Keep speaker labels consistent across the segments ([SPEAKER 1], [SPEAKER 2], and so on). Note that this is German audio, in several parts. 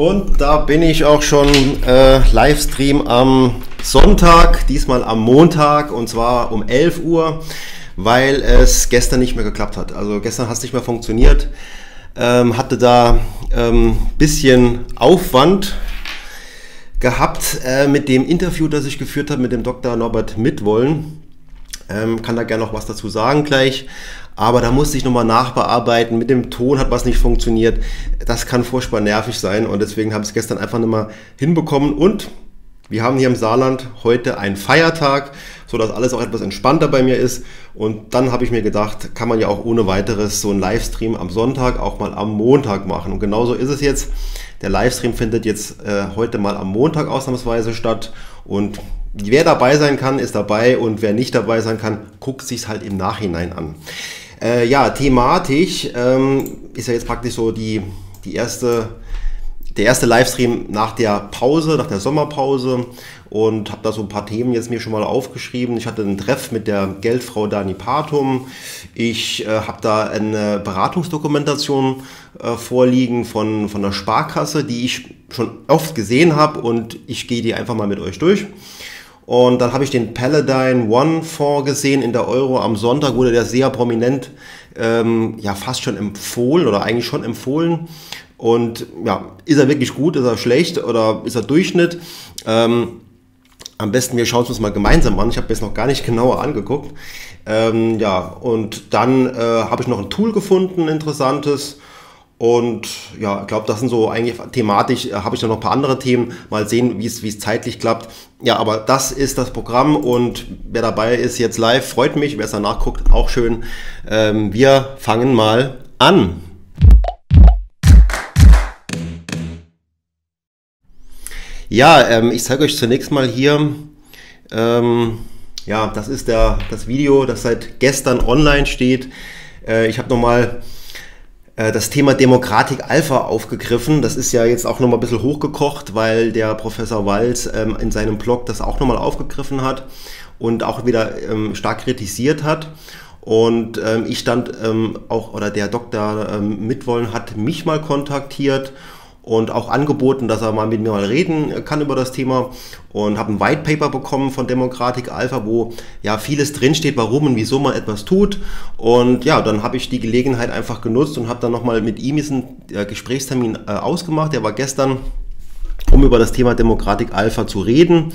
[SPEAKER 1] Und da bin ich auch schon äh, Livestream am Sonntag, diesmal am Montag und zwar um 11 Uhr, weil es gestern nicht mehr geklappt hat. Also gestern hat es nicht mehr funktioniert. Ähm, hatte da ähm, bisschen Aufwand gehabt äh, mit dem Interview, das ich geführt habe mit dem Dr. Norbert Mitwollen. Ähm, kann da gerne noch was dazu sagen gleich. Aber da musste ich nochmal nachbearbeiten. Mit dem Ton hat was nicht funktioniert. Das kann furchtbar nervig sein und deswegen habe ich es gestern einfach nicht mal hinbekommen. Und wir haben hier im Saarland heute einen Feiertag, sodass alles auch etwas entspannter bei mir ist. Und dann habe ich mir gedacht, kann man ja auch ohne weiteres so einen Livestream am Sonntag auch mal am Montag machen. Und genauso ist es jetzt. Der Livestream findet jetzt äh, heute mal am Montag ausnahmsweise statt. Und wer dabei sein kann, ist dabei. Und wer nicht dabei sein kann, guckt sich halt im Nachhinein an. Äh, ja, thematisch ähm, ist ja jetzt praktisch so die, die erste, der erste Livestream nach der Pause, nach der Sommerpause und habe da so ein paar Themen jetzt mir schon mal aufgeschrieben. Ich hatte einen Treff mit der Geldfrau Dani Patum. Ich äh, habe da eine Beratungsdokumentation äh, vorliegen von, von der Sparkasse, die ich schon oft gesehen habe und ich gehe die einfach mal mit euch durch. Und dann habe ich den Paladine One Fonds gesehen in der Euro. Am Sonntag wurde der sehr prominent, ähm, ja fast schon empfohlen oder eigentlich schon empfohlen. Und ja, ist er wirklich gut, ist er schlecht oder ist er Durchschnitt? Ähm, am besten wir schauen es uns mal gemeinsam an. Ich habe es noch gar nicht genauer angeguckt. Ähm, ja, und dann äh, habe ich noch ein Tool gefunden, interessantes. Und ja, ich glaube, das sind so eigentlich thematisch, äh, habe ich noch ein paar andere Themen. Mal sehen, wie es zeitlich klappt. Ja, aber das ist das Programm und wer dabei ist jetzt live, freut mich. Wer es danach guckt, auch schön. Ähm, wir fangen mal an. Ja, ähm, ich zeige euch zunächst mal hier. Ähm, ja, das ist der, das Video, das seit gestern online steht. Äh, ich habe nochmal äh, das Thema Demokratik Alpha aufgegriffen. Das ist ja jetzt auch nochmal ein bisschen hochgekocht, weil der Professor Walz ähm, in seinem Blog das auch nochmal aufgegriffen hat und auch wieder ähm, stark kritisiert hat. Und ähm, ich stand ähm, auch, oder der Dr. Ähm, Mitwollen hat mich mal kontaktiert und auch angeboten, dass er mal mit mir mal reden kann über das Thema. Und habe ein White Paper bekommen von Demokratik Alpha, wo ja vieles drinsteht, warum und wieso man etwas tut. Und ja, dann habe ich die Gelegenheit einfach genutzt und habe dann nochmal mit ihm diesen äh, Gesprächstermin äh, ausgemacht, der war gestern, um über das Thema Demokratik Alpha zu reden,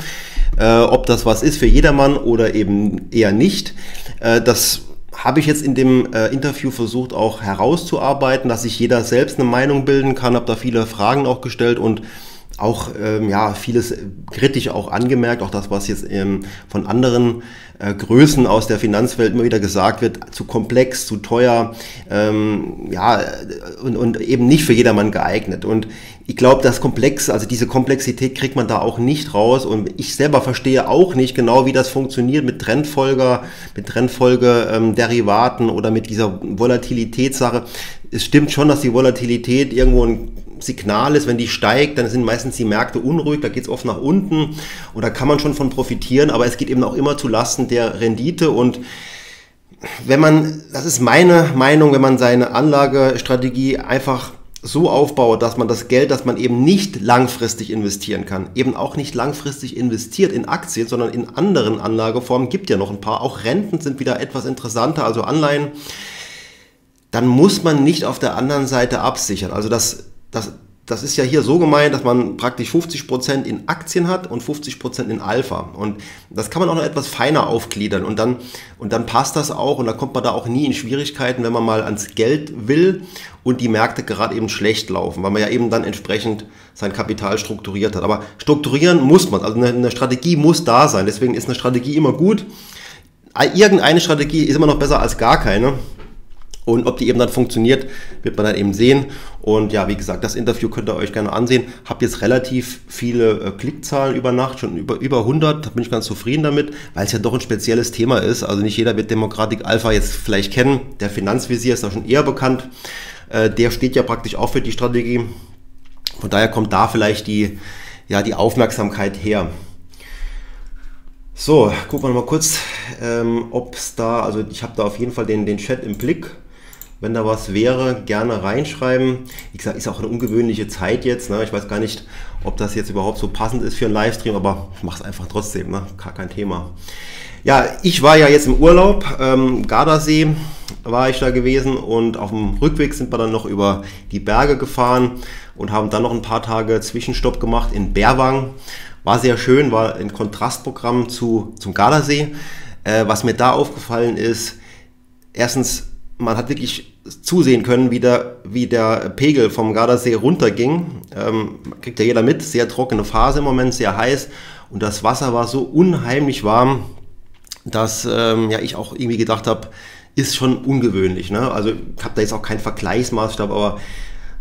[SPEAKER 1] äh, ob das was ist für jedermann oder eben eher nicht. Äh, das habe ich jetzt in dem äh, Interview versucht auch herauszuarbeiten, dass sich jeder selbst eine Meinung bilden kann, habe da viele Fragen auch gestellt und auch ähm, ja vieles kritisch auch angemerkt, auch das, was jetzt ähm, von anderen äh, Größen aus der Finanzwelt immer wieder gesagt wird, zu komplex, zu teuer, ähm, ja und, und eben nicht für jedermann geeignet. Und ich glaube, das Komplex, also diese Komplexität kriegt man da auch nicht raus. Und ich selber verstehe auch nicht genau, wie das funktioniert mit Trendfolger, mit Trendfolge-Derivaten ähm, oder mit dieser Volatilitätssache. Es stimmt schon, dass die Volatilität irgendwo ein Signal ist, wenn die steigt, dann sind meistens die Märkte unruhig, da geht es oft nach unten und da kann man schon von profitieren, aber es geht eben auch immer zu Lasten der Rendite. Und wenn man, das ist meine Meinung, wenn man seine Anlagestrategie einfach so aufbaut, dass man das Geld, das man eben nicht langfristig investieren kann, eben auch nicht langfristig investiert in Aktien, sondern in anderen Anlageformen, gibt ja noch ein paar, auch Renten sind wieder etwas interessanter, also Anleihen, dann muss man nicht auf der anderen Seite absichern. Also das das, das ist ja hier so gemeint, dass man praktisch 50% in Aktien hat und 50% in Alpha. Und das kann man auch noch etwas feiner aufgliedern und dann, und dann passt das auch und da kommt man da auch nie in Schwierigkeiten, wenn man mal ans Geld will und die Märkte gerade eben schlecht laufen, weil man ja eben dann entsprechend sein Kapital strukturiert hat. Aber strukturieren muss man, also eine, eine Strategie muss da sein. Deswegen ist eine Strategie immer gut. Irgendeine Strategie ist immer noch besser als gar keine. Und ob die eben dann funktioniert, wird man dann eben sehen. Und ja, wie gesagt, das Interview könnt ihr euch gerne ansehen. Hab jetzt relativ viele äh, Klickzahlen über Nacht, schon über, über 100. Da bin ich ganz zufrieden damit, weil es ja doch ein spezielles Thema ist. Also nicht jeder wird Demokratik Alpha jetzt vielleicht kennen. Der Finanzvisier ist da schon eher bekannt. Äh, der steht ja praktisch auch für die Strategie. Von daher kommt da vielleicht die, ja, die Aufmerksamkeit her. So, gucken wir mal kurz, ähm, ob es da, also ich habe da auf jeden Fall den, den Chat im Blick. Wenn da was wäre, gerne reinschreiben. Wie gesagt, ist auch eine ungewöhnliche Zeit jetzt. Ne? Ich weiß gar nicht, ob das jetzt überhaupt so passend ist für einen Livestream, aber ich mache es einfach trotzdem. Ne? Gar kein Thema. Ja, ich war ja jetzt im Urlaub. Ähm, Gardasee war ich da gewesen und auf dem Rückweg sind wir dann noch über die Berge gefahren und haben dann noch ein paar Tage Zwischenstopp gemacht in Berwang. War sehr schön, war ein Kontrastprogramm zu, zum Gardasee. Äh, was mir da aufgefallen ist, erstens man hat wirklich zusehen können, wie der, wie der Pegel vom Gardasee runterging. Ähm, kriegt ja jeder mit, sehr trockene Phase im Moment, sehr heiß. Und das Wasser war so unheimlich warm, dass ähm, ja, ich auch irgendwie gedacht habe, ist schon ungewöhnlich. Ne? Also ich habe da jetzt auch keinen Vergleichsmaßstab, aber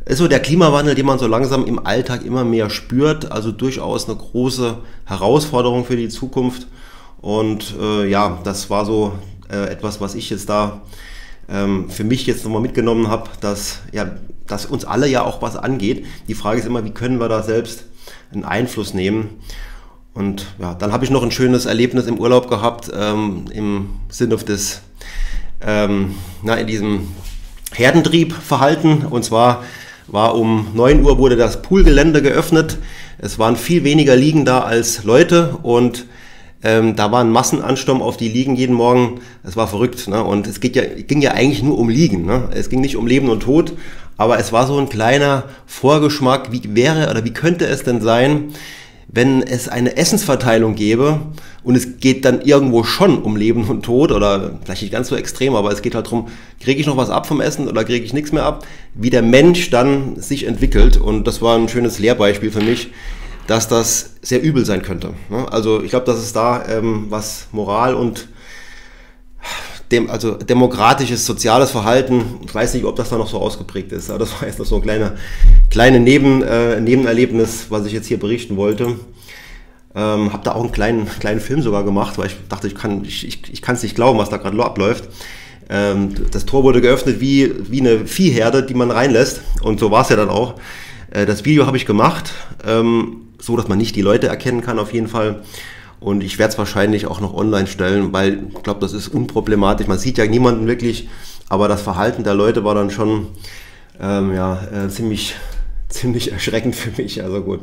[SPEAKER 1] ist so der Klimawandel, den man so langsam im Alltag immer mehr spürt. Also durchaus eine große Herausforderung für die Zukunft. Und äh, ja, das war so äh, etwas, was ich jetzt da ähm, für mich jetzt nochmal mitgenommen habe, dass, ja, dass uns alle ja auch was angeht. Die Frage ist immer, wie können wir da selbst einen Einfluss nehmen? Und ja, dann habe ich noch ein schönes Erlebnis im Urlaub gehabt, ähm, im Sinne des, ähm, na, in diesem Herdentriebverhalten. Und zwar war um 9 Uhr wurde das Poolgelände geöffnet. Es waren viel weniger Liegen da als Leute und ähm, da war ein Massenansturm auf die Liegen jeden Morgen. Das war verrückt. Ne? Und es geht ja, ging ja eigentlich nur um Liegen. Ne? Es ging nicht um Leben und Tod. Aber es war so ein kleiner Vorgeschmack. Wie wäre oder wie könnte es denn sein, wenn es eine Essensverteilung gäbe und es geht dann irgendwo schon um Leben und Tod oder vielleicht nicht ganz so extrem, aber es geht halt darum, kriege ich noch was ab vom Essen oder kriege ich nichts mehr ab, wie der Mensch dann sich entwickelt und das war ein schönes Lehrbeispiel für mich, dass das sehr übel sein könnte. Ne? Also ich glaube, dass es da ähm, was Moral und dem, also demokratisches, soziales Verhalten, ich weiß nicht, ob das da noch so ausgeprägt ist, aber das war jetzt noch so ein kleiner, kleine Neben, äh, Nebenerlebnis, was ich jetzt hier berichten wollte. Ähm, habe da auch einen kleinen, kleinen Film sogar gemacht, weil ich dachte, ich kann ich, ich, ich es nicht glauben, was da gerade abläuft. Ähm, das Tor wurde geöffnet wie, wie eine Viehherde, die man reinlässt und so war es ja dann auch. Äh, das Video habe ich gemacht. Ähm, so, dass man nicht die Leute erkennen kann auf jeden Fall. Und ich werde es wahrscheinlich auch noch online stellen, weil ich glaube, das ist unproblematisch. Man sieht ja niemanden wirklich, aber das Verhalten der Leute war dann schon ähm, ja, äh, ziemlich, ziemlich erschreckend für mich. Also gut.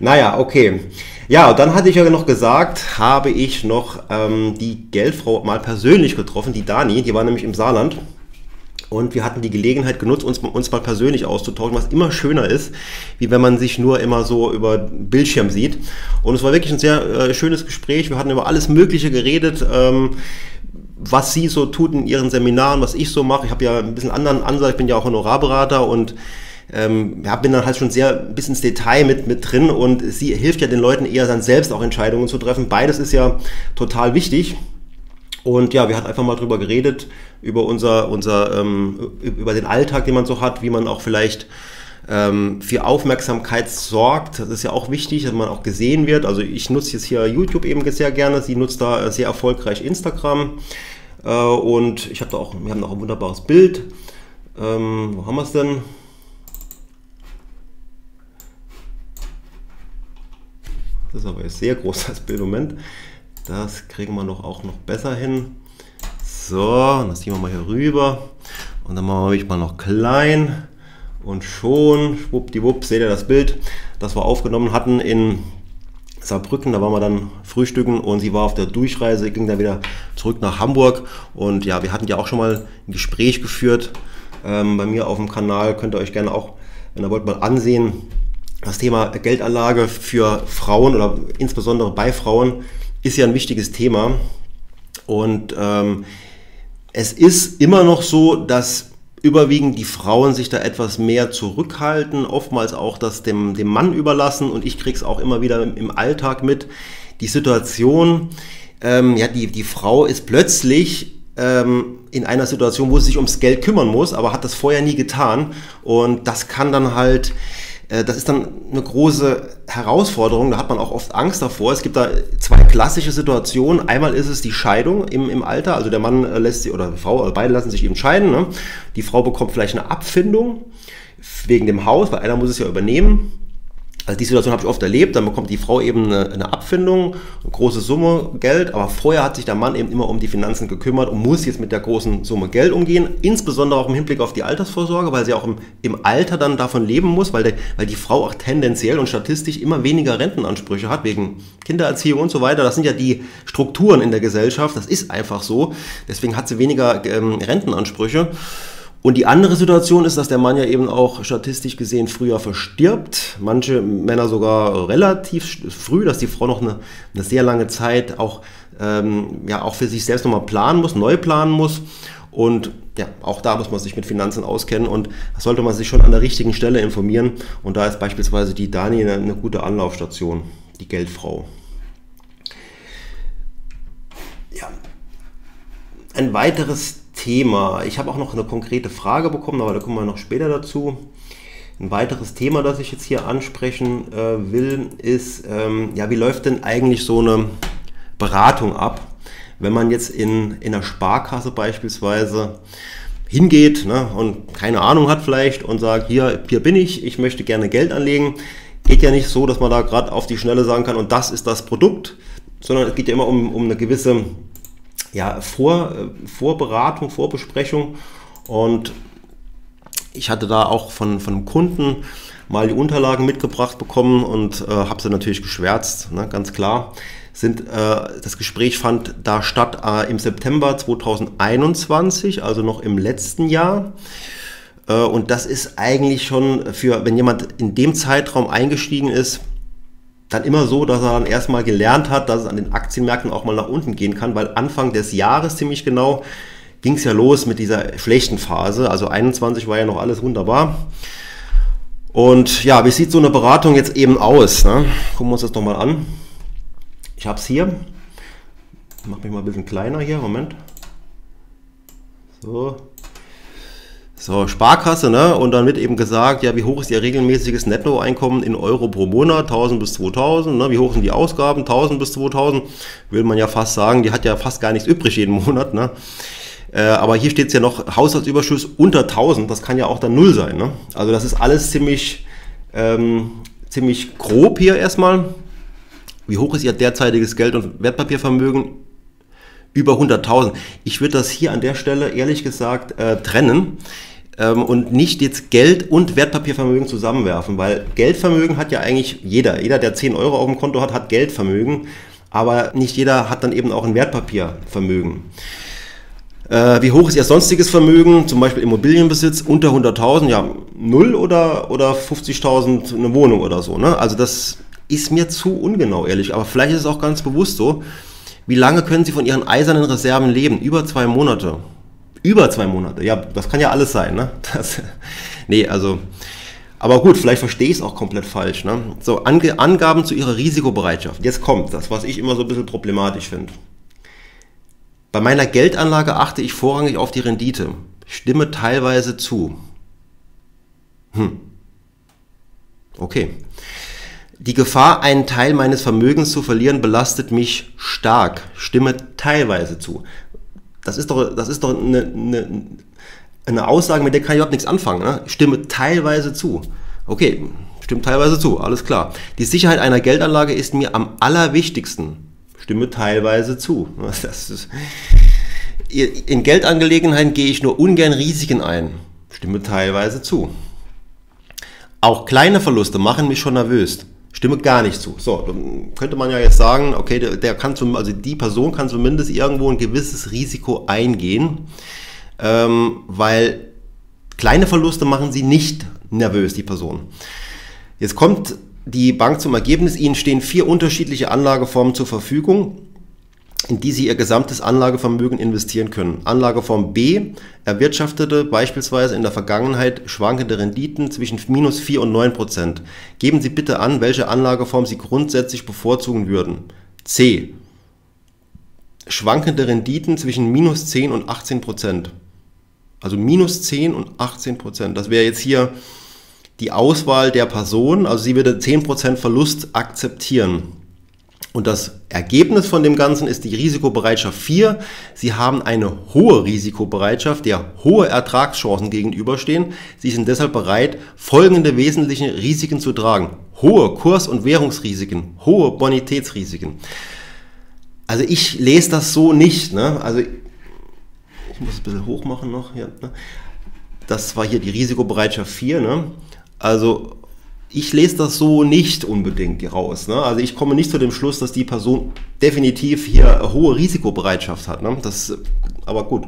[SPEAKER 1] Naja, okay. Ja, dann hatte ich ja noch gesagt, habe ich noch ähm, die Geldfrau mal persönlich getroffen, die Dani, die war nämlich im Saarland. Und wir hatten die Gelegenheit genutzt, uns, uns mal persönlich auszutauschen, was immer schöner ist, wie wenn man sich nur immer so über Bildschirm sieht. Und es war wirklich ein sehr äh, schönes Gespräch. Wir hatten über alles Mögliche geredet. Ähm, was sie so tut in ihren Seminaren, was ich so mache. Ich habe ja ein bisschen anderen Ansatz, ich bin ja auch Honorarberater und ähm, ja, bin dann halt schon sehr bis ins Detail mit, mit drin und sie hilft ja den Leuten eher dann selbst auch Entscheidungen zu treffen. Beides ist ja total wichtig. Und ja, wir hatten einfach mal drüber geredet, über unser, unser ähm, über den Alltag, den man so hat, wie man auch vielleicht ähm, für Aufmerksamkeit sorgt. Das ist ja auch wichtig, dass man auch gesehen wird. Also ich nutze jetzt hier YouTube eben sehr gerne. Sie nutzt da sehr erfolgreich Instagram. Äh, und ich habe da auch, wir haben auch ein wunderbares Bild. Ähm, wo haben wir es denn? Das ist aber jetzt sehr groß, das Bild. Moment. Das kriegen wir noch auch noch besser hin. So, das ziehen wir mal hier rüber. Und dann machen wir mal noch klein. Und schon, schwuppdiwupp, seht ihr das Bild, das wir aufgenommen hatten in Saarbrücken. Da waren wir dann frühstücken und sie war auf der Durchreise, ging dann wieder zurück nach Hamburg. Und ja, wir hatten ja auch schon mal ein Gespräch geführt ähm, bei mir auf dem Kanal. Könnt ihr euch gerne auch, wenn ihr wollt, mal ansehen. Das Thema Geldanlage für Frauen oder insbesondere bei Frauen ist ja ein wichtiges Thema. Und ähm, es ist immer noch so, dass überwiegend die Frauen sich da etwas mehr zurückhalten, oftmals auch das dem, dem Mann überlassen. Und ich kriege es auch immer wieder im, Alltag mit. Die Situation, ähm, ja, die, die Frau ist plötzlich ähm, in einer Situation, wo sie sich ums Geld kümmern muss, aber hat das vorher nie getan. Und das kann dann halt das ist dann eine große Herausforderung, da hat man auch oft Angst davor. Es gibt da zwei klassische Situationen. Einmal ist es die Scheidung im, im Alter, also der Mann äh, lässt sie oder die Frau, oder beide lassen sich eben scheiden. Ne? Die Frau bekommt vielleicht eine Abfindung wegen dem Haus, weil einer muss es ja übernehmen. Also die Situation habe ich oft erlebt, dann bekommt die Frau eben eine, eine, Abfindung, eine große Summe Geld, aber vorher hat sich der Mann eben immer um die Finanzen gekümmert und muss jetzt mit der großen Summe Geld umgehen, insbesondere auch im Hinblick auf die Altersvorsorge, weil sie auch im, im Alter dann davon leben muss, weil, der, weil die Frau auch tendenziell und statistisch immer weniger Rentenansprüche hat, wegen Kindererziehung und so weiter. Das sind ja die Strukturen in der Gesellschaft, das ist einfach so. Deswegen hat sie weniger ähm, Rentenansprüche. Und die andere Situation ist, dass der Mann ja eben auch statistisch gesehen früher verstirbt. Manche Männer sogar relativ früh, dass die Frau noch eine, eine sehr lange Zeit auch, ähm, ja, auch für sich selbst nochmal planen muss, neu planen muss. Und ja, auch da muss man sich mit Finanzen auskennen und da sollte man sich schon an der richtigen Stelle informieren. Und da ist beispielsweise die Dani eine, eine gute Anlaufstation, die Geldfrau. Ja. Ein weiteres Thema. Ich habe auch noch eine konkrete Frage bekommen, aber da kommen wir noch später dazu. Ein weiteres Thema, das ich jetzt hier ansprechen äh, will, ist, ähm, ja, wie läuft denn eigentlich so eine Beratung ab, wenn man jetzt in, in einer Sparkasse beispielsweise hingeht ne, und keine Ahnung hat vielleicht und sagt, hier, hier bin ich, ich möchte gerne Geld anlegen. Geht ja nicht so, dass man da gerade auf die Schnelle sagen kann, und das ist das Produkt, sondern es geht ja immer um, um eine gewisse ja, Vor, Vorberatung, Vorbesprechung und ich hatte da auch von, von einem Kunden mal die Unterlagen mitgebracht bekommen und äh, habe sie natürlich geschwärzt, ne, ganz klar. Sind, äh, das Gespräch fand da statt äh, im September 2021, also noch im letzten Jahr. Äh, und das ist eigentlich schon für, wenn jemand in dem Zeitraum eingestiegen ist, dann immer so, dass er dann erstmal gelernt hat, dass es an den Aktienmärkten auch mal nach unten gehen kann, weil Anfang des Jahres ziemlich genau ging es ja los mit dieser schlechten Phase. Also 21 war ja noch alles wunderbar. Und ja, wie sieht so eine Beratung jetzt eben aus? Ne? Gucken wir uns das doch mal an. Ich habe es hier. Ich mache mich mal ein bisschen kleiner hier. Moment. So. So, Sparkasse, ne? Und dann wird eben gesagt, ja, wie hoch ist Ihr regelmäßiges Nettoeinkommen in Euro pro Monat? 1000 bis 2000, ne? Wie hoch sind die Ausgaben? 1000 bis 2000. Will man ja fast sagen, die hat ja fast gar nichts übrig jeden Monat, ne? Äh, aber hier steht es ja noch Haushaltsüberschuss unter 1000, das kann ja auch dann null sein, ne? Also das ist alles ziemlich, ähm, ziemlich grob hier erstmal. Wie hoch ist Ihr derzeitiges Geld- und Wertpapiervermögen? Über 100.000. Ich würde das hier an der Stelle ehrlich gesagt äh, trennen ähm, und nicht jetzt Geld und Wertpapiervermögen zusammenwerfen, weil Geldvermögen hat ja eigentlich jeder. Jeder, der 10 Euro auf dem Konto hat, hat Geldvermögen, aber nicht jeder hat dann eben auch ein Wertpapiervermögen. Äh, wie hoch ist Ihr sonstiges Vermögen, zum Beispiel Immobilienbesitz, unter 100.000? Ja, 0 oder, oder 50.000 eine Wohnung oder so. Ne? Also das ist mir zu ungenau, ehrlich, aber vielleicht ist es auch ganz bewusst so. Wie lange können Sie von Ihren eisernen Reserven leben? Über zwei Monate. Über zwei Monate. Ja, das kann ja alles sein, ne? Das, nee, also. Aber gut, vielleicht verstehe ich es auch komplett falsch. Ne? So, Ange Angaben zu Ihrer Risikobereitschaft. Jetzt kommt das, was ich immer so ein bisschen problematisch finde. Bei meiner Geldanlage achte ich vorrangig auf die Rendite. Stimme teilweise zu. Hm. Okay. Die Gefahr, einen Teil meines Vermögens zu verlieren, belastet mich stark. Stimme teilweise zu. Das ist doch, das ist doch eine, eine, eine Aussage, mit der kann ich überhaupt nichts anfangen. Ne? Stimme teilweise zu. Okay, stimmt teilweise zu, alles klar. Die Sicherheit einer Geldanlage ist mir am allerwichtigsten. Stimme teilweise zu. Das ist, in Geldangelegenheiten gehe ich nur ungern Risiken ein. Stimme teilweise zu. Auch kleine Verluste machen mich schon nervös. Stimme gar nicht zu. So, dann könnte man ja jetzt sagen, okay, der, der kann zum, also die Person kann zumindest irgendwo ein gewisses Risiko eingehen, ähm, weil kleine Verluste machen sie nicht nervös, die Person. Jetzt kommt die Bank zum Ergebnis, ihnen stehen vier unterschiedliche Anlageformen zur Verfügung in die Sie Ihr gesamtes Anlagevermögen investieren können. Anlageform B erwirtschaftete beispielsweise in der Vergangenheit schwankende Renditen zwischen minus 4 und 9 Prozent. Geben Sie bitte an, welche Anlageform Sie grundsätzlich bevorzugen würden. C. Schwankende Renditen zwischen minus 10 und 18 Prozent. Also minus 10 und 18 Prozent. Das wäre jetzt hier die Auswahl der Person. Also sie würde 10 Prozent Verlust akzeptieren. Und das Ergebnis von dem Ganzen ist die Risikobereitschaft 4. Sie haben eine hohe Risikobereitschaft, der hohe Ertragschancen gegenüberstehen. Sie sind deshalb bereit, folgende wesentliche Risiken zu tragen. Hohe Kurs- und Währungsrisiken, hohe Bonitätsrisiken. Also ich lese das so nicht. Ne? Also ich muss es ein bisschen hoch machen noch. Hier, ne? Das war hier die Risikobereitschaft 4. Ne? Also ich lese das so nicht unbedingt raus. Ne? Also ich komme nicht zu dem Schluss, dass die Person definitiv hier hohe Risikobereitschaft hat. Ne? Das, aber gut.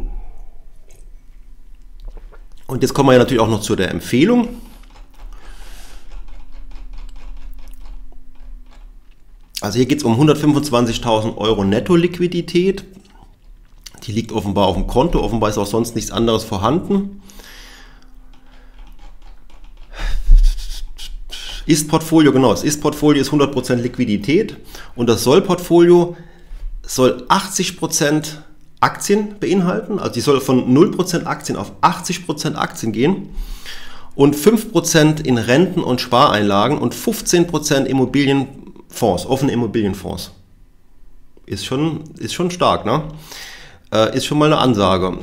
[SPEAKER 1] Und jetzt kommen wir ja natürlich auch noch zu der Empfehlung. Also hier geht es um 125.000 Euro Netto-Liquidität. Die liegt offenbar auf dem Konto, offenbar ist auch sonst nichts anderes vorhanden. Ist-Portfolio, genau, das Ist-Portfolio ist 100% Liquidität und das Soll-Portfolio soll 80% Aktien beinhalten, also die soll von 0% Aktien auf 80% Aktien gehen und 5% in Renten- und Spareinlagen und 15% Immobilienfonds, offene Immobilienfonds. Ist schon, ist schon stark, ne? Äh, ist schon mal eine Ansage.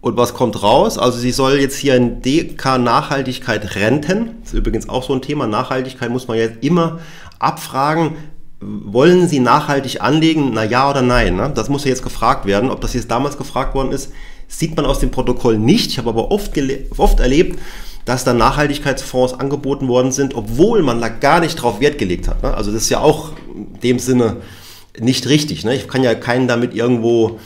[SPEAKER 1] Und was kommt raus? Also sie soll jetzt hier in DK Nachhaltigkeit renten. Das ist übrigens auch so ein Thema. Nachhaltigkeit muss man jetzt immer abfragen. Wollen Sie nachhaltig anlegen? Na ja oder nein? Ne? Das muss ja jetzt gefragt werden. Ob das jetzt damals gefragt worden ist, sieht man aus dem Protokoll nicht. Ich habe aber oft, oft erlebt, dass da Nachhaltigkeitsfonds angeboten worden sind, obwohl man da gar nicht drauf Wert gelegt hat. Ne? Also das ist ja auch in dem Sinne nicht richtig. Ne? Ich kann ja keinen damit irgendwo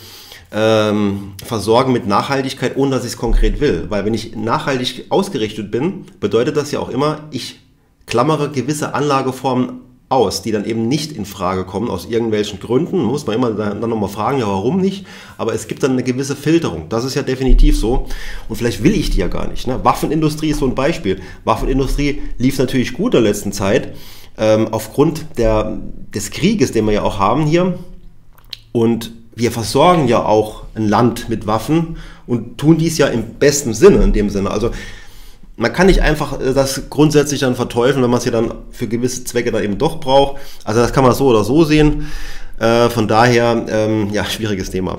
[SPEAKER 1] ähm, versorgen mit Nachhaltigkeit, ohne dass ich es konkret will. Weil wenn ich nachhaltig ausgerichtet bin, bedeutet das ja auch immer, ich klammere gewisse Anlageformen aus, die dann eben nicht in Frage kommen aus irgendwelchen Gründen. Muss man immer dann nochmal fragen, ja, warum nicht? Aber es gibt dann eine gewisse Filterung. Das ist ja definitiv so. Und vielleicht will ich die ja gar nicht. Ne? Waffenindustrie ist so ein Beispiel. Waffenindustrie lief natürlich gut in der letzten Zeit. Ähm, aufgrund der, des Krieges, den wir ja auch haben hier. Und wir versorgen ja auch ein Land mit Waffen und tun dies ja im besten Sinne, in dem Sinne. Also man kann nicht einfach äh, das grundsätzlich dann verteufeln, wenn man es ja dann für gewisse Zwecke dann eben doch braucht. Also das kann man so oder so sehen. Äh, von daher, ähm, ja, schwieriges Thema.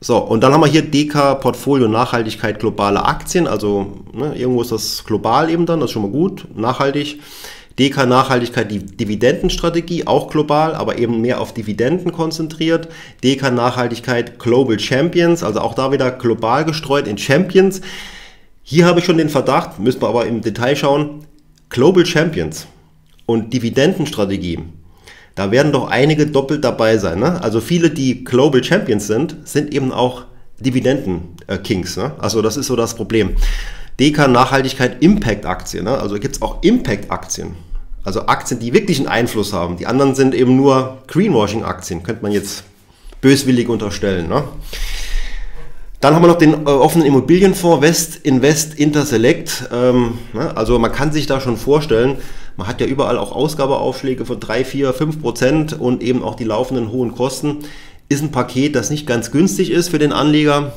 [SPEAKER 1] So, und dann haben wir hier DK Portfolio Nachhaltigkeit globale Aktien. Also ne, irgendwo ist das global eben dann, das ist schon mal gut, nachhaltig. DK Nachhaltigkeit die Dividendenstrategie, auch global, aber eben mehr auf Dividenden konzentriert. DK Nachhaltigkeit Global Champions, also auch da wieder global gestreut in Champions. Hier habe ich schon den Verdacht, müssen wir aber im Detail schauen, Global Champions und Dividendenstrategie. Da werden doch einige doppelt dabei sein. Ne? Also viele, die Global Champions sind, sind eben auch Dividenden-Kings. Ne? Also das ist so das Problem. DK Nachhaltigkeit Impact Aktien. Ne? Also gibt es auch Impact Aktien. Also Aktien, die wirklich einen Einfluss haben. Die anderen sind eben nur Greenwashing Aktien, könnte man jetzt böswillig unterstellen. Ne? Dann haben wir noch den äh, offenen Immobilienfonds West Invest Interselect. Ähm, ne? Also man kann sich da schon vorstellen, man hat ja überall auch Ausgabeaufschläge von 3, 4, 5 Prozent und eben auch die laufenden hohen Kosten. Ist ein Paket, das nicht ganz günstig ist für den Anleger.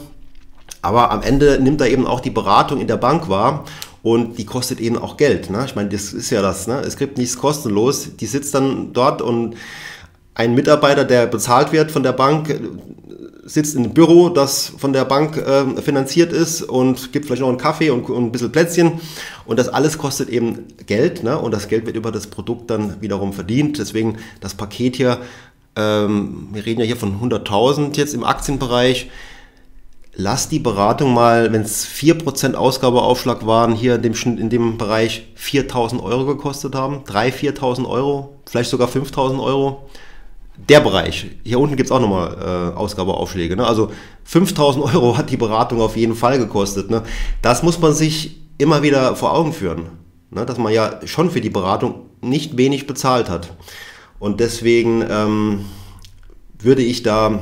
[SPEAKER 1] Aber am Ende nimmt er eben auch die Beratung in der Bank wahr und die kostet eben auch Geld. Ne? Ich meine, das ist ja das. Ne? Es gibt nichts kostenlos. Die sitzt dann dort und ein Mitarbeiter, der bezahlt wird von der Bank, sitzt in einem Büro, das von der Bank äh, finanziert ist und gibt vielleicht noch einen Kaffee und, und, ein bisschen Plätzchen. Und das alles kostet eben Geld. Ne? Und das Geld wird über das Produkt dann wiederum verdient. Deswegen das Paket hier, ähm, wir reden ja hier von 100.000 jetzt im Aktienbereich lass die Beratung mal, wenn es 4% Ausgabeaufschlag waren, hier in dem, in dem Bereich 4.000 Euro gekostet haben, 3.000, 4.000 Euro, vielleicht sogar 5.000 Euro. Der Bereich. Hier unten gibt es auch nochmal äh, Ausgabeaufschläge. Ne? Also 5.000 Euro hat die Beratung auf jeden Fall gekostet. Ne? Das muss man sich immer wieder vor Augen führen. Ne? Dass man ja schon für die Beratung nicht wenig bezahlt hat. Und deswegen ähm, würde ich da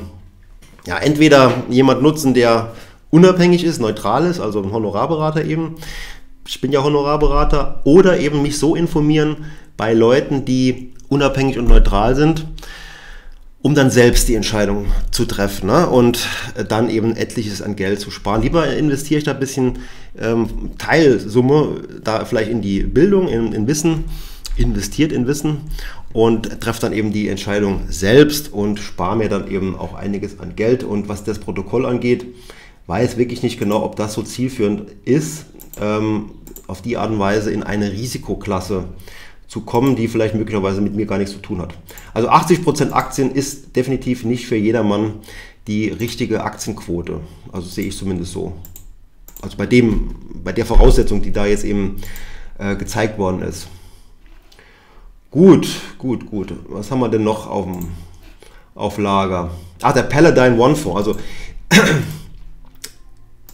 [SPEAKER 1] ja, entweder jemand nutzen, der unabhängig ist, neutral ist, also ein Honorarberater eben. Ich bin ja Honorarberater. Oder eben mich so informieren bei Leuten, die unabhängig und neutral sind, um dann selbst die Entscheidung zu treffen ne? und dann eben etliches an Geld zu sparen. Lieber investiere ich da ein bisschen ähm, Teilsumme, da vielleicht in die Bildung, in, in Wissen investiert in Wissen und treffe dann eben die Entscheidung selbst und spare mir dann eben auch einiges an Geld. Und was das Protokoll angeht, weiß wirklich nicht genau, ob das so zielführend ist, ähm, auf die Art und Weise in eine Risikoklasse zu kommen, die vielleicht möglicherweise mit mir gar nichts zu tun hat. Also 80% Aktien ist definitiv nicht für jedermann die richtige Aktienquote. Also sehe ich zumindest so. Also bei dem, bei der Voraussetzung, die da jetzt eben äh, gezeigt worden ist. Gut, gut, gut. Was haben wir denn noch auf, dem, auf Lager? Ach, der Paladin One Fonds. Also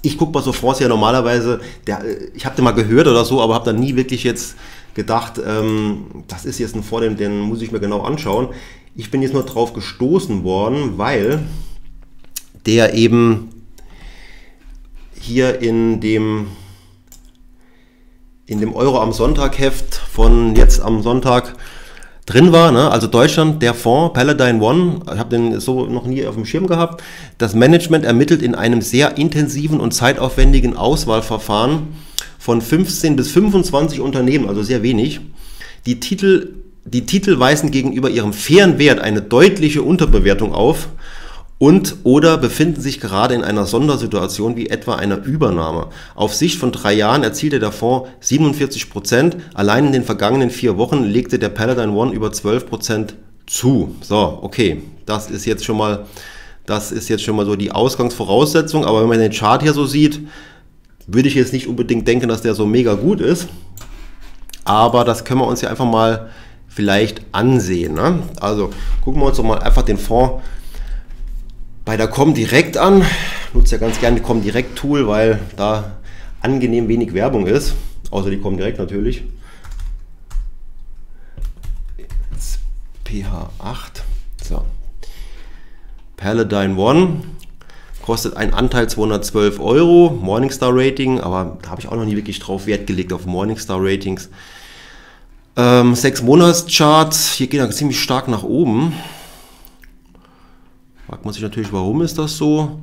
[SPEAKER 1] ich gucke mal so Fonds ja normalerweise, der, ich habe den mal gehört oder so, aber habe dann nie wirklich jetzt gedacht, ähm, das ist jetzt ein Fonds, den, den muss ich mir genau anschauen. Ich bin jetzt nur drauf gestoßen worden, weil der eben hier in dem in dem Euro am Sonntag Heft von jetzt am Sonntag drin war. Ne? Also Deutschland, der Fonds Paladin One, ich habe den so noch nie auf dem Schirm gehabt. Das Management ermittelt in einem sehr intensiven und zeitaufwendigen Auswahlverfahren von 15 bis 25 Unternehmen, also sehr wenig. Die Titel, die Titel weisen gegenüber ihrem fairen Wert eine deutliche Unterbewertung auf und oder befinden sich gerade in einer Sondersituation wie etwa einer Übernahme. Auf Sicht von drei Jahren erzielte der Fonds 47 Prozent. Allein in den vergangenen vier Wochen legte der Paladin One über 12 Prozent zu. So, okay, das ist jetzt schon mal, das ist jetzt schon mal so die Ausgangsvoraussetzung. Aber wenn man den Chart hier so sieht, würde ich jetzt nicht unbedingt denken, dass der so mega gut ist. Aber das können wir uns ja einfach mal vielleicht ansehen. Ne? Also gucken wir uns doch mal einfach den Fonds bei der direkt an. Ich nutze ja ganz gerne die direkt Tool, weil da angenehm wenig Werbung ist. Außer die direkt natürlich. Jetzt PH8. So. Paladin One kostet ein Anteil 212 Euro. Morningstar Rating, aber da habe ich auch noch nie wirklich drauf Wert gelegt auf Morningstar Ratings. Ähm, 6 Monats Charts, hier geht er ziemlich stark nach oben. Fragt man sich natürlich, warum ist das so?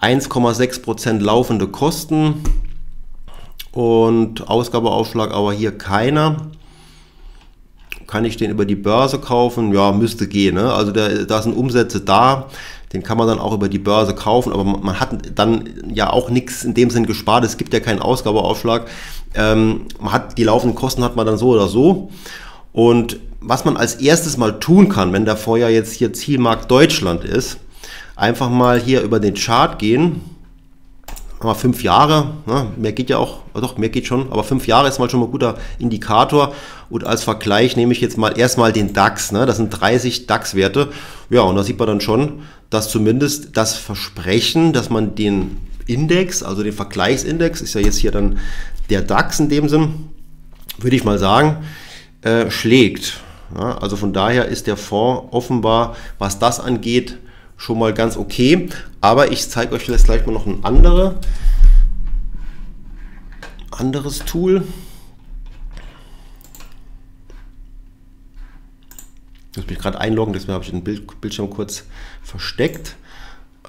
[SPEAKER 1] 1,6% laufende Kosten und Ausgabeaufschlag aber hier keiner. Kann ich den über die Börse kaufen? Ja, müsste gehen. Ne? Also da, da sind Umsätze da, den kann man dann auch über die Börse kaufen, aber man hat dann ja auch nichts in dem Sinn gespart. Es gibt ja keinen Ausgabeaufschlag. Ähm, man hat die laufenden Kosten hat man dann so oder so. Und was man als erstes mal tun kann, wenn der Vorjahr jetzt hier Zielmarkt Deutschland ist, einfach mal hier über den Chart gehen. Mal fünf Jahre, ne? mehr geht ja auch, doch, mehr geht schon, aber fünf Jahre ist mal schon mal ein guter Indikator. Und als Vergleich nehme ich jetzt mal erstmal den DAX, ne? das sind 30 DAX-Werte. Ja, und da sieht man dann schon, dass zumindest das Versprechen, dass man den Index, also den Vergleichsindex, ist ja jetzt hier dann der DAX in dem Sinn, würde ich mal sagen, äh, schlägt. Ja, also von daher ist der Fonds offenbar, was das angeht, schon mal ganz okay. Aber ich zeige euch vielleicht gleich mal noch ein andere, anderes Tool. Ich muss mich gerade einloggen, deswegen habe ich den Bild, Bildschirm kurz versteckt.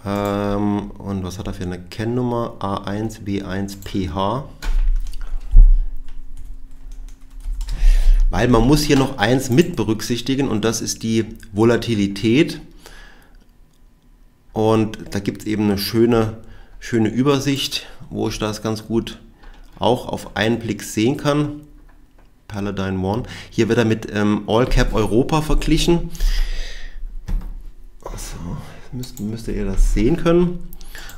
[SPEAKER 1] Ähm, und was hat er für eine Kennnummer? A1B1PH. Weil man muss hier noch eins mit berücksichtigen und das ist die Volatilität. Und da gibt es eben eine schöne, schöne Übersicht, wo ich das ganz gut auch auf einen Blick sehen kann. Paladin One. Hier wird er mit ähm, All Cap Europa verglichen. So, müsst, müsst ihr das sehen können.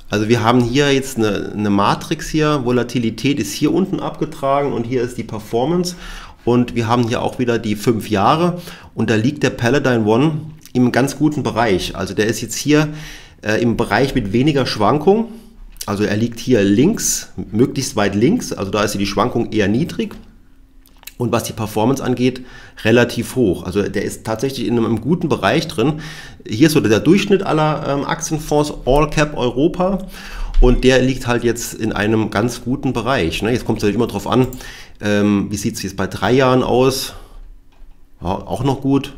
[SPEAKER 1] Also wir haben hier jetzt eine, eine Matrix hier, Volatilität ist hier unten abgetragen und hier ist die Performance und wir haben hier auch wieder die fünf Jahre und da liegt der Paladin One im ganz guten Bereich. Also der ist jetzt hier äh, im Bereich mit weniger Schwankung. Also er liegt hier links, möglichst weit links, also da ist die Schwankung eher niedrig. Und was die Performance angeht, relativ hoch. Also der ist tatsächlich in einem, guten Bereich drin. Hier ist so der Durchschnitt aller ähm, Aktienfonds All Cap Europa. Und der liegt halt jetzt in einem ganz guten Bereich. Ne? Jetzt kommt es natürlich immer darauf an, ähm, wie sieht es jetzt bei drei Jahren aus? Ja, auch noch gut.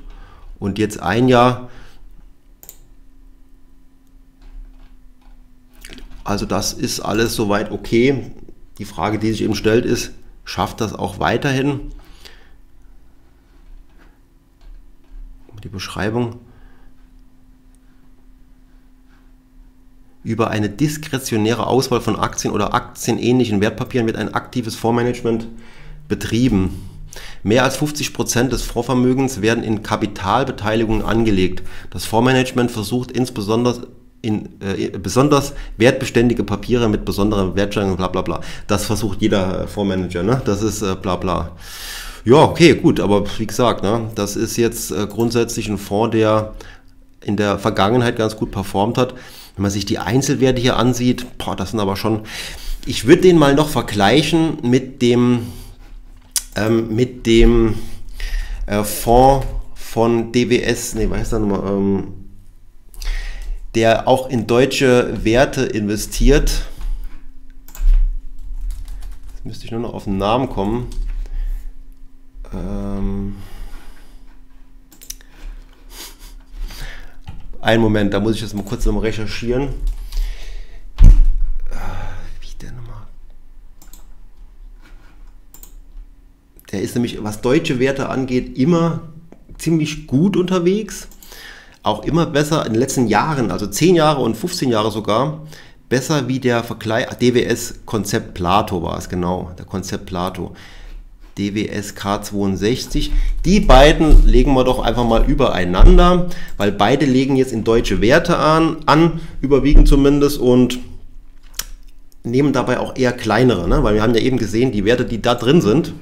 [SPEAKER 1] Und jetzt ein Jahr. Also das ist alles soweit okay. Die Frage, die sich eben stellt, ist, schafft das auch weiterhin? die Beschreibung. Über eine diskretionäre Auswahl von Aktien oder aktienähnlichen Wertpapieren wird ein aktives Fondsmanagement betrieben. Mehr als 50 Prozent des Fondsvermögens werden in Kapitalbeteiligungen angelegt. Das Fondsmanagement versucht insbesondere in äh, besonders wertbeständige Papiere mit besonderer Wertsteigerung, bla bla bla. Das versucht jeder Fondsmanager, ne? Das ist äh, bla bla. Ja, okay, gut, aber wie gesagt, ne, das ist jetzt äh, grundsätzlich ein Fonds, der in der Vergangenheit ganz gut performt hat. Wenn man sich die Einzelwerte hier ansieht, boah, das sind aber schon. Ich würde den mal noch vergleichen mit dem ähm, mit dem äh, Fonds von DWS, nee, weiß da nochmal, ähm, der auch in deutsche Werte investiert. Jetzt müsste ich nur noch auf den Namen kommen. Ähm, einen Moment, da muss ich jetzt mal kurz nochmal recherchieren. Der ist nämlich, was deutsche Werte angeht, immer ziemlich gut unterwegs. Auch immer besser in den letzten Jahren, also 10 Jahre und 15 Jahre sogar, besser wie der Vergleich, DWS Konzept Plato war es genau, der Konzept Plato. DWS K62. Die beiden legen wir doch einfach mal übereinander, weil beide legen jetzt in deutsche Werte an, an überwiegend zumindest und nehmen dabei auch eher kleinere, ne? weil wir haben ja eben gesehen, die Werte, die da drin sind,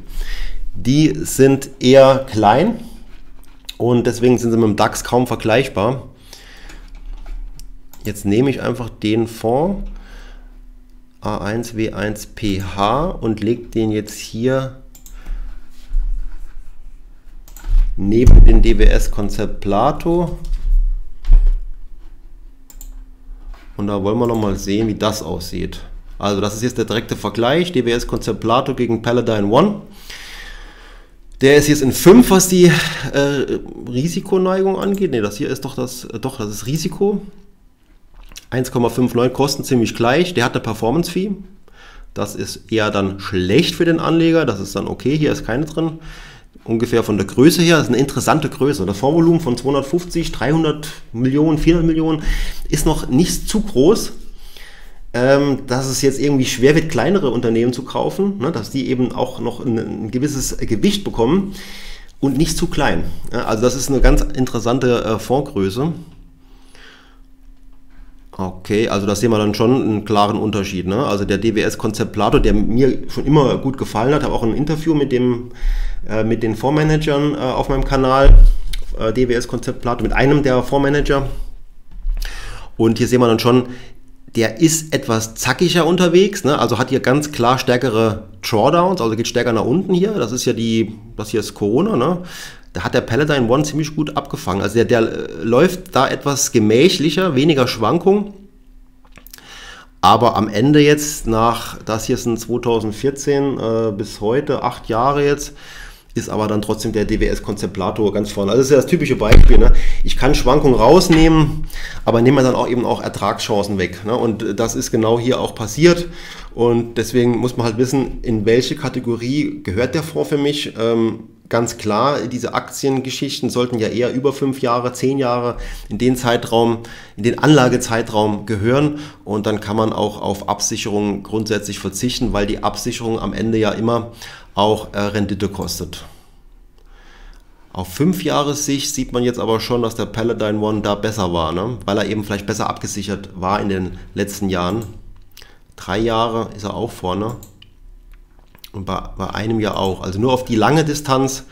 [SPEAKER 1] die sind eher klein und deswegen sind sie mit dem DAX kaum vergleichbar. Jetzt nehme ich einfach den Fonds A1W1PH und lege den jetzt hier neben dem DWS-Konzept Plato. Und da wollen wir noch mal sehen, wie das aussieht. Also das ist jetzt der direkte Vergleich, DWS-Konzept Plato gegen Paladin One. Der ist jetzt in 5, was die äh, Risikoneigung angeht. Ne, das hier ist doch das, äh, doch, das ist Risiko. 1,59 kosten ziemlich gleich. Der hat eine Performance-Fee. Das ist eher dann schlecht für den Anleger. Das ist dann okay. Hier ist keine drin. Ungefähr von der Größe her, das ist eine interessante Größe. Das Fondsvolumen von 250, 300 Millionen, 400 Millionen ist noch nicht zu groß ähm, dass es jetzt irgendwie schwer wird, kleinere Unternehmen zu kaufen, ne, dass die eben auch noch ein, gewisses Gewicht bekommen und nicht zu klein. Also das ist eine ganz interessante äh, Fondsgröße. Okay, also da sehen wir dann schon einen klaren Unterschied. Ne? Also der DWS-Konzept Plato, der mir schon immer gut gefallen hat, habe auch ein Interview mit, dem, äh, mit den Fondsmanagern äh, auf meinem Kanal, äh, DWS-Konzept Plato, mit einem der Fondsmanager. Und hier sehen wir dann schon, der ist etwas zackiger unterwegs, ne? also hat hier ganz klar stärkere Drawdowns, also geht stärker nach unten hier. Das ist ja die, das hier ist Corona, ne? Da hat der Paladin One ziemlich gut abgefangen. Also der, der äh, läuft da etwas gemächlicher, weniger Schwankung. Aber am Ende jetzt nach, das hier sind 2014 äh, bis heute, acht Jahre jetzt, ist aber dann trotzdem der DWS-Konzeptlator ganz vorne. Also das ist ja das typische Beispiel. Ne? Ich kann Schwankungen rausnehmen, aber nehme dann auch eben auch Ertragschancen weg. Ne? Und das ist genau hier auch passiert. Und deswegen muss man halt wissen, in welche Kategorie gehört der Fonds für mich. Ähm, ganz klar, diese Aktiengeschichten sollten ja eher über fünf Jahre, zehn Jahre in den Zeitraum, in den Anlagezeitraum gehören. Und dann kann man auch auf Absicherung grundsätzlich verzichten, weil die Absicherung am Ende ja immer auch äh, Rendite kostet. Auf 5 Sicht sieht man jetzt aber schon, dass der Paladin One da besser war, ne? weil er eben vielleicht besser abgesichert war in den letzten Jahren. Drei Jahre ist er auch vorne und bei, bei einem Jahr auch. Also nur auf die lange Distanz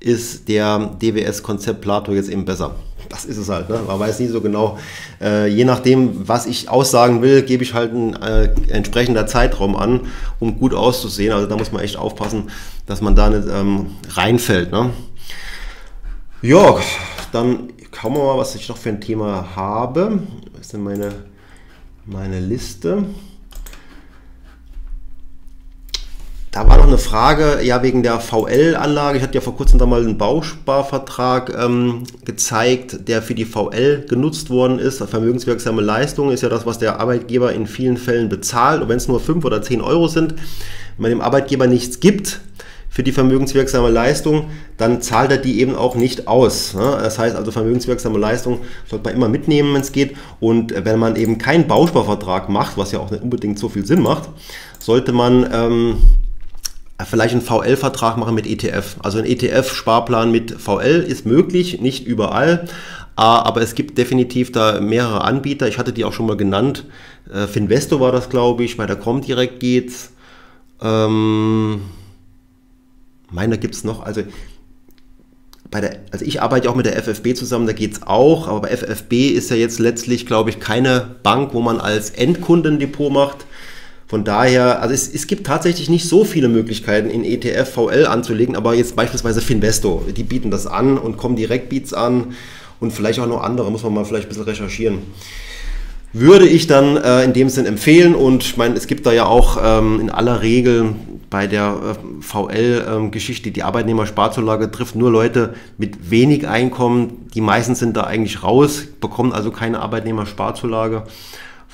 [SPEAKER 1] ist der DWS-Konzept Plato jetzt eben besser. Das ist es halt, ne? man weiß nie so genau. Äh, je nachdem, was ich aussagen will, gebe ich halt ein äh, entsprechender Zeitraum an, um gut auszusehen. Also da muss man echt aufpassen, dass man da nicht ähm, reinfällt. Ne? Ja, dann schauen wir mal, was ich noch für ein Thema habe. Das ist denn meine, meine Liste? Da war noch eine Frage, ja, wegen der VL-Anlage. Ich hatte ja vor kurzem da mal einen Bausparvertrag ähm, gezeigt, der für die VL genutzt worden ist. Vermögenswirksame Leistung ist ja das, was der Arbeitgeber in vielen Fällen bezahlt. Und wenn es nur 5 oder 10 Euro sind, wenn man dem Arbeitgeber nichts gibt, für die vermögenswirksame Leistung, dann zahlt er die eben auch nicht aus. Ne? Das heißt also, vermögenswirksame Leistung sollte man immer mitnehmen, wenn es geht. Und wenn man eben keinen Bausparvertrag macht, was ja auch nicht unbedingt so viel Sinn macht, sollte man ähm, vielleicht einen VL-Vertrag machen mit ETF. Also ein ETF-Sparplan mit VL ist möglich, nicht überall, aber es gibt definitiv da mehrere Anbieter. Ich hatte die auch schon mal genannt. Äh, Finvesto war das, glaube ich. Bei der Comdirect geht's. Ähm, meine gibt es noch. Also bei der, also ich arbeite auch mit der FFB zusammen, da geht es auch, aber bei FFB ist ja jetzt letztlich, glaube ich, keine Bank, wo man als Endkundendepot macht. Von daher, also es, es gibt tatsächlich nicht so viele Möglichkeiten in ETF, VL anzulegen, aber jetzt beispielsweise Finvesto, die bieten das an und kommen direkt Beats an und vielleicht auch noch andere, muss man mal vielleicht ein bisschen recherchieren. Würde ich dann äh, in dem Sinn empfehlen und ich meine, es gibt da ja auch ähm, in aller Regel bei der äh, VL-Geschichte, ähm, die Arbeitnehmersparzulage trifft nur Leute mit wenig Einkommen. Die meisten sind da eigentlich raus, bekommen also keine Arbeitnehmersparzulage.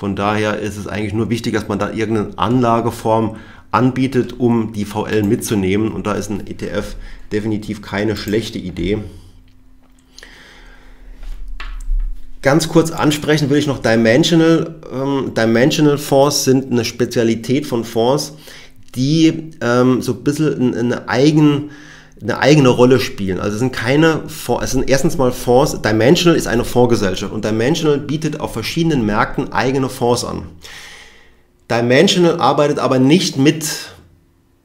[SPEAKER 1] Von daher ist es eigentlich nur wichtig, dass man da irgendeine Anlageform anbietet, um die VL mitzunehmen. Und da ist ein ETF definitiv keine schlechte Idee. Ganz kurz ansprechen will ich noch Dimensional. Ähm, Dimensional Fonds sind eine Spezialität von Fonds, die ähm, so ein bisschen eine, eigen, eine eigene Rolle spielen. Also es sind keine Fonds, es sind erstens mal Fonds, Dimensional ist eine Fondsgesellschaft und Dimensional bietet auf verschiedenen Märkten eigene Fonds an. Dimensional arbeitet aber nicht mit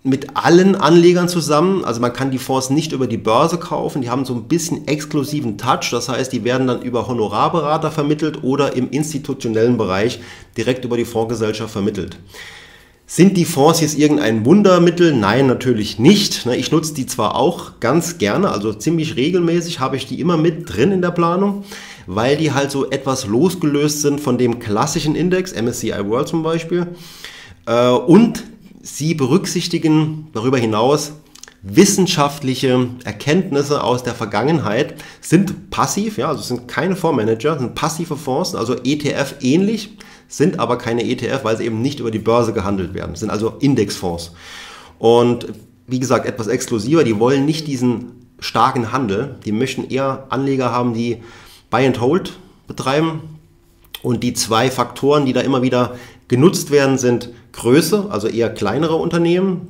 [SPEAKER 1] mit allen Anlegern zusammen. Also man kann die Fonds nicht über die Börse kaufen. Die haben so ein bisschen exklusiven Touch. Das heißt, die werden dann über Honorarberater vermittelt oder im institutionellen Bereich direkt über die Fondsgesellschaft vermittelt. Sind die Fonds jetzt irgendein Wundermittel? Nein, natürlich nicht. Ne, ich nutze die zwar auch ganz gerne, also ziemlich regelmäßig habe ich die immer mit drin in der Planung, weil die halt so etwas losgelöst sind von dem klassischen Index, MSCI World zum Beispiel. Äh, und Sie berücksichtigen darüber hinaus wissenschaftliche Erkenntnisse aus der Vergangenheit, sind passiv, ja, also sind keine Fondsmanager, sind passive Fonds, also ETF ähnlich, sind aber keine ETF, weil sie eben nicht über die Börse gehandelt werden, sind also Indexfonds. Und wie gesagt, etwas exklusiver, die wollen nicht diesen starken Handel, die möchten eher Anleger haben, die Buy and Hold betreiben. Und die zwei Faktoren, die da immer wieder genutzt werden, sind Größe, also eher kleinere Unternehmen,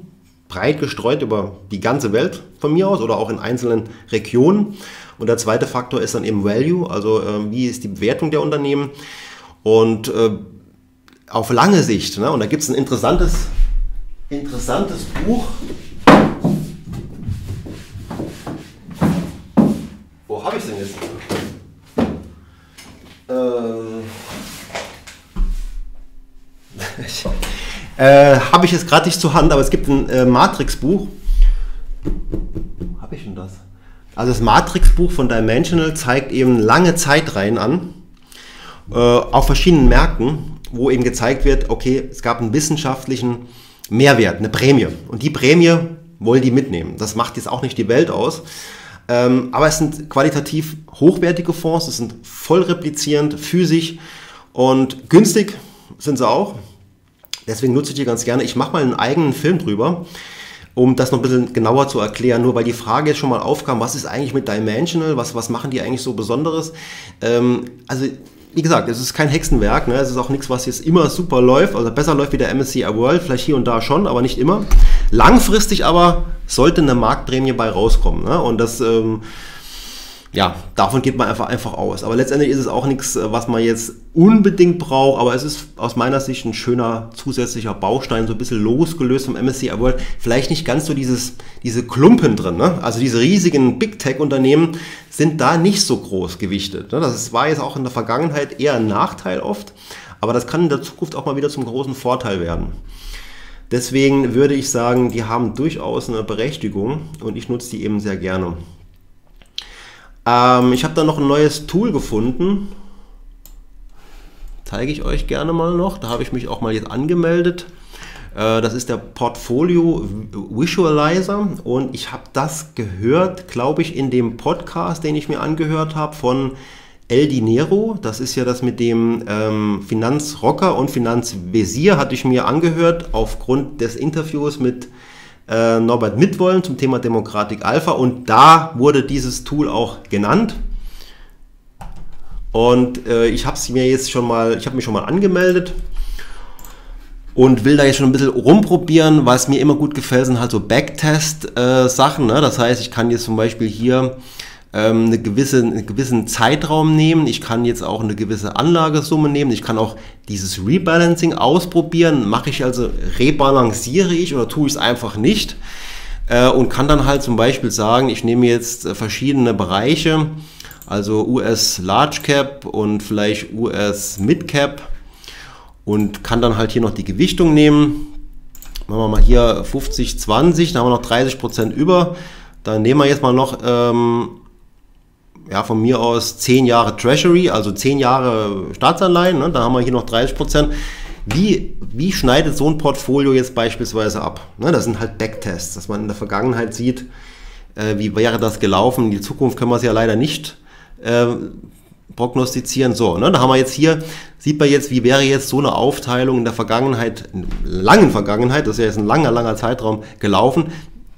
[SPEAKER 1] breit gestreut über die ganze Welt von mir aus oder auch in einzelnen Regionen. Und der zweite Faktor ist dann eben Value, also äh, wie ist die Bewertung der Unternehmen. Und äh, auf lange Sicht, ne, und da gibt es ein interessantes, interessantes Buch. Wo habe ich es denn jetzt? Äh, Äh, Habe ich jetzt gerade nicht zur Hand, aber es gibt ein äh, Matrix-Buch. Habe ich denn das? Also das Matrix-Buch von Dimensional zeigt eben lange Zeitreihen an, äh, auf verschiedenen Märkten, wo eben gezeigt wird, okay, es gab einen wissenschaftlichen Mehrwert, eine Prämie. Und die Prämie wollen die mitnehmen. Das macht jetzt auch nicht die Welt aus. Ähm, aber es sind qualitativ hochwertige Fonds, es sind voll replizierend, physisch und günstig sind sie auch. Deswegen nutze ich die ganz gerne. Ich mache mal einen eigenen Film drüber, um das noch ein bisschen genauer zu erklären. Nur weil die Frage jetzt schon mal aufkam, was ist eigentlich mit Dimensional? Was, was machen die eigentlich so Besonderes? Ähm, also wie gesagt, es ist kein Hexenwerk, ne? es ist auch nichts, was jetzt immer super läuft, also besser läuft wie der MSCI World, vielleicht hier und da schon, aber nicht immer. Langfristig aber sollte eine Marktprämie bei rauskommen. Ne? Und das ähm, ja, davon geht man einfach, einfach aus. Aber letztendlich ist es auch nichts, äh, was man jetzt unbedingt braucht, aber es ist aus meiner Sicht ein schöner zusätzlicher Baustein, so ein bisschen losgelöst vom MSCI World. Vielleicht nicht ganz so dieses, diese Klumpen drin, ne? also diese riesigen Big Tech-Unternehmen sind da nicht so groß gewichtet. Ne? Das war jetzt auch in der Vergangenheit eher ein Nachteil oft, aber das kann in der Zukunft auch mal wieder zum großen Vorteil werden. Deswegen würde ich sagen, die haben durchaus eine Berechtigung und ich nutze die eben sehr gerne. Ähm, ich habe da noch ein neues Tool gefunden. Zeige ich euch gerne mal noch. Da habe ich mich auch mal jetzt angemeldet. Äh, das ist der Portfolio Visualizer und ich habe das gehört, glaube ich, in dem Podcast, den ich mir angehört habe von El Dinero. Das ist ja das mit dem ähm, Finanzrocker und Finanzvisier, hatte ich mir angehört aufgrund des Interviews mit äh, Norbert Mitwollen zum Thema Demokratik Alpha und da wurde dieses Tool auch genannt. Und äh, ich habe mir jetzt schon mal, ich habe mich schon mal angemeldet und will da jetzt schon ein bisschen rumprobieren. Was mir immer gut gefällt, sind halt so Backtest-Sachen. Äh, ne? Das heißt, ich kann jetzt zum Beispiel hier ähm, eine gewisse, einen gewissen Zeitraum nehmen. Ich kann jetzt auch eine gewisse Anlagesumme nehmen. Ich kann auch dieses Rebalancing ausprobieren. Mache ich also, rebalanciere ich oder tue ich es einfach nicht? Äh, und kann dann halt zum Beispiel sagen, ich nehme jetzt äh, verschiedene Bereiche, also US Large Cap und vielleicht US Mid Cap und kann dann halt hier noch die Gewichtung nehmen. Machen wir mal hier 50, 20, dann haben wir noch 30 Prozent über. Dann nehmen wir jetzt mal noch ähm, ja, von mir aus 10 Jahre Treasury, also 10 Jahre Staatsanleihen, ne? dann haben wir hier noch 30 Prozent. Wie, wie schneidet so ein Portfolio jetzt beispielsweise ab? Ne? Das sind halt Backtests, dass man in der Vergangenheit sieht, äh, wie wäre das gelaufen. In die Zukunft können wir es ja leider nicht äh, prognostizieren. So, ne, da haben wir jetzt hier, sieht man jetzt, wie wäre jetzt so eine Aufteilung in der Vergangenheit, in langen Vergangenheit, das ist ja jetzt ein langer, langer Zeitraum gelaufen.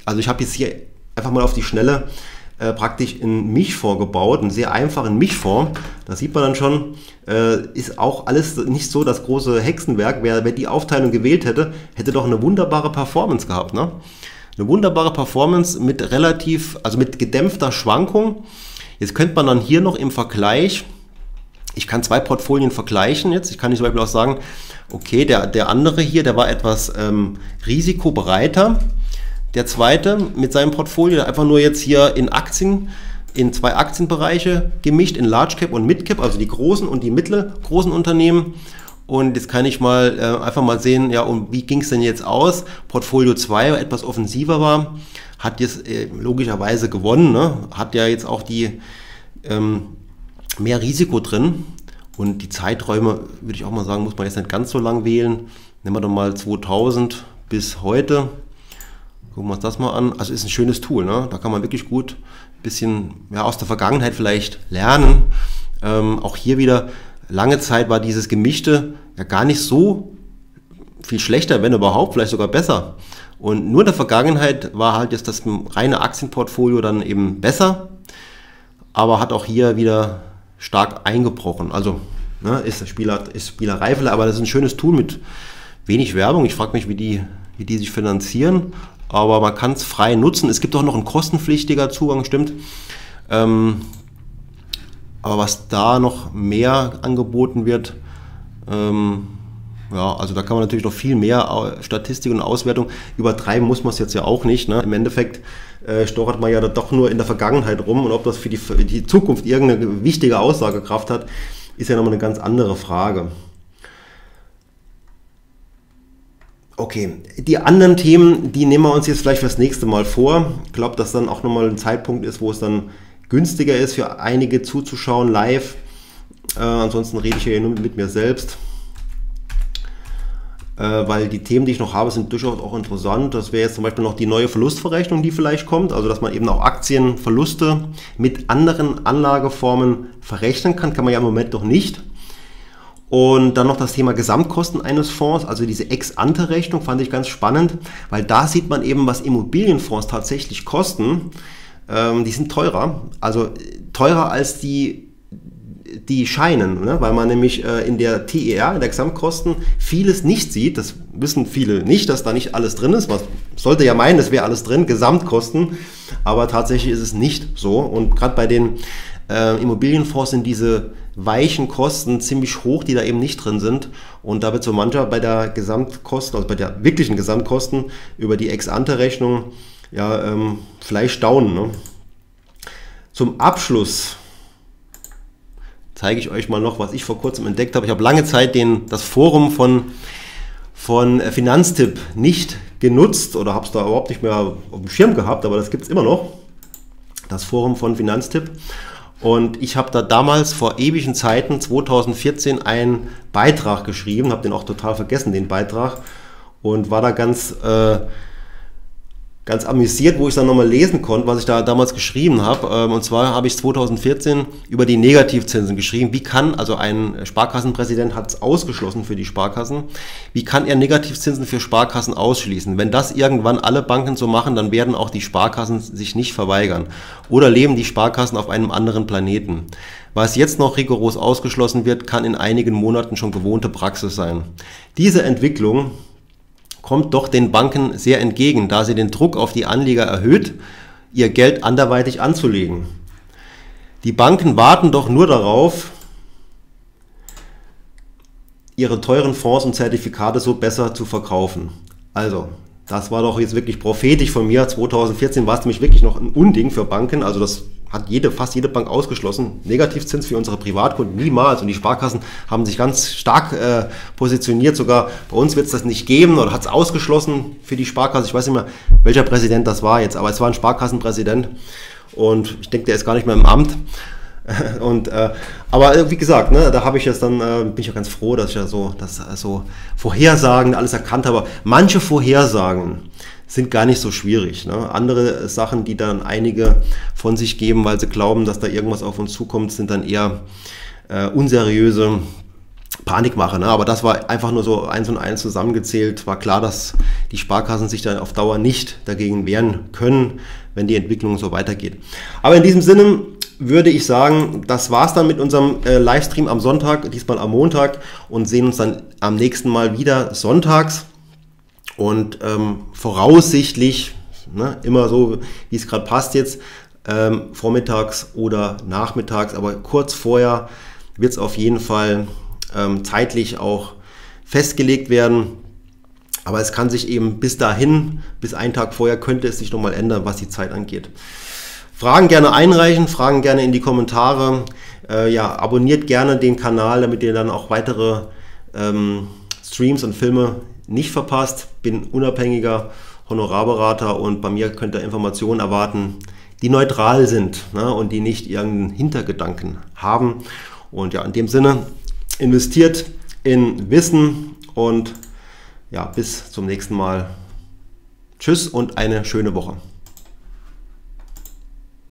[SPEAKER 1] Also ich habe jetzt hier einfach mal auf die Schnelle äh, praktisch einen Mischfonds gebaut, einen sehr einfachen Mischfonds. Da sieht man dann schon, äh, ist auch alles nicht so das große Hexenwerk. Wer, wer die Aufteilung gewählt hätte, hätte doch eine wunderbare Performance gehabt. Ne? Eine wunderbare Performance mit relativ, also mit gedämpfter Schwankung. Jetzt könnte man dann hier noch im Vergleich, ich kann zwei Portfolien vergleichen jetzt. Ich kann zum Beispiel auch sagen, okay, der, der andere hier, der war etwas ähm, risikobereiter. Der zweite mit seinem Portfolio, einfach nur jetzt hier in Aktien, in zwei Aktienbereiche gemischt, in Large Cap und Mid Cap, also die großen und die mittelgroßen Unternehmen. Und jetzt kann ich mal äh, einfach mal sehen, ja, und wie ging es denn jetzt aus? Portfolio 2 etwas offensiver war, hat jetzt äh, logischerweise gewonnen, ne? hat ja jetzt auch die ähm, mehr Risiko drin. Und die Zeiträume, würde ich auch mal sagen, muss man jetzt nicht ganz so lang wählen. Nehmen wir doch mal 2000 bis heute. Gucken wir uns das mal an. Also ist ein schönes Tool. Ne? Da kann man wirklich gut ein bisschen ja, aus der Vergangenheit vielleicht lernen. Ähm, auch hier wieder lange Zeit war dieses Gemischte ja gar nicht so viel schlechter, wenn überhaupt, vielleicht sogar besser. Und nur in der Vergangenheit war halt jetzt das reine Aktienportfolio dann eben besser, aber hat auch hier wieder stark eingebrochen. Also ne, ist, Spieler, ist Spielerei, aber das ist ein schönes Tool mit wenig Werbung. Ich frage mich, wie die, wie die sich finanzieren, aber man kann es frei nutzen. Es gibt auch noch ein kostenpflichtiger Zugang, stimmt. Ähm, aber was da noch mehr angeboten wird, ähm, ja, also da kann man natürlich noch viel mehr Statistik und Auswertung übertreiben, muss man es jetzt ja auch nicht. Ne? Im Endeffekt äh, stochert man ja doch nur in der Vergangenheit rum und ob das für die, für die Zukunft irgendeine wichtige Aussagekraft hat, ist ja nochmal eine ganz andere Frage. Okay, die anderen Themen, die nehmen wir uns jetzt vielleicht fürs nächste Mal vor. Ich glaube, dass dann auch nochmal ein Zeitpunkt ist, wo es dann günstiger ist für einige zuzuschauen live. Äh, ansonsten rede ich ja nur mit mir selbst. Äh, weil die Themen, die ich noch habe, sind durchaus auch interessant. Das wäre jetzt zum Beispiel noch die neue Verlustverrechnung, die vielleicht kommt. Also dass man eben auch Aktienverluste mit anderen Anlageformen verrechnen kann. Kann man ja im Moment doch nicht. Und dann noch das Thema Gesamtkosten eines Fonds, also diese Ex-Ante-Rechnung fand ich ganz spannend, weil da sieht man eben, was Immobilienfonds tatsächlich kosten ähm, die sind teurer, also teurer als die die scheinen, ne? weil man nämlich äh, in der TER, in der Gesamtkosten, vieles nicht sieht. Das wissen viele nicht, dass da nicht alles drin ist. Man sollte ja meinen, es wäre alles drin, Gesamtkosten, aber tatsächlich ist es nicht so. Und gerade bei den äh, Immobilienfonds sind diese weichen Kosten ziemlich hoch, die da eben nicht drin sind. Und da wird so mancher bei der Gesamtkosten, also bei der wirklichen Gesamtkosten über die Ex-Ante-Rechnung ja, ähm, vielleicht staunen. Ne? Zum Abschluss zeige ich euch mal noch, was ich vor kurzem entdeckt habe. Ich habe lange Zeit den, das Forum von, von Finanztipp nicht genutzt oder habe es da überhaupt nicht mehr auf dem Schirm gehabt, aber das gibt es immer noch. Das Forum von Finanztipp. Und ich habe da damals vor ewigen Zeiten, 2014, einen Beitrag geschrieben, habe den auch total vergessen, den Beitrag, und war da ganz... Äh, ganz amüsiert, wo ich dann nochmal lesen konnte, was ich da damals geschrieben habe. Ähm, und zwar habe ich 2014 über die Negativzinsen geschrieben. Wie kann, also ein Sparkassenpräsident hat es ausgeschlossen für die Sparkassen, wie kann er Negativzinsen für Sparkassen ausschließen? Wenn das irgendwann alle Banken so machen, dann werden auch die Sparkassen sich nicht verweigern. Oder leben die Sparkassen auf einem anderen Planeten? Was jetzt noch rigoros ausgeschlossen wird, kann in einigen Monaten schon gewohnte Praxis sein. Diese Entwicklung kommt doch den Banken sehr entgegen, da sie den Druck auf die Anleger erhöht, ihr Geld anderweitig anzulegen. Die Banken warten doch nur darauf, ihre teuren Fonds und Zertifikate so besser zu verkaufen. Also, das war doch jetzt wirklich prophetisch von mir. 2014 war es nämlich wirklich noch ein Unding für Banken. Also das hat jede, fast jede Bank ausgeschlossen. Negativzins für unsere Privatkunden niemals. Und die Sparkassen haben sich ganz stark äh, positioniert. Sogar bei uns wird es das nicht geben oder hat es ausgeschlossen für die Sparkasse. Ich weiß nicht mehr, welcher Präsident das war jetzt, aber es war ein Sparkassenpräsident. Und ich denke, der ist gar nicht mehr im Amt. Und, äh, aber wie gesagt, ne, da habe ich jetzt dann, äh, bin ich ja ganz froh, dass ich ja so, das, äh, so Vorhersagen alles erkannt habe. Manche Vorhersagen sind gar nicht so schwierig. Ne? Andere Sachen, die dann einige von sich geben, weil sie glauben, dass da irgendwas auf uns zukommt, sind dann eher äh, unseriöse Panikmache. Ne? Aber das war einfach nur so eins und eins zusammengezählt. War klar, dass die Sparkassen sich dann auf Dauer nicht dagegen wehren können, wenn die Entwicklung so weitergeht. Aber in diesem Sinne würde ich sagen, das war's dann mit unserem äh, Livestream am Sonntag, diesmal am Montag und sehen uns dann am nächsten Mal wieder sonntags. Und ähm, voraussichtlich, ne, immer so, wie es gerade passt jetzt, ähm, vormittags oder nachmittags, aber kurz vorher wird es auf jeden Fall ähm, zeitlich auch festgelegt werden. Aber es kann sich eben bis dahin, bis einen Tag vorher, könnte es sich nochmal ändern, was die Zeit angeht. Fragen gerne einreichen, Fragen gerne in die Kommentare. Äh, ja, abonniert gerne den Kanal, damit ihr dann auch weitere ähm, Streams und Filme nicht verpasst. Bin unabhängiger Honorarberater und bei mir könnt ihr Informationen erwarten, die neutral sind ne, und die nicht irgendeinen Hintergedanken haben. Und ja, in dem Sinne, investiert in Wissen und ja, bis zum nächsten Mal. Tschüss und eine schöne Woche.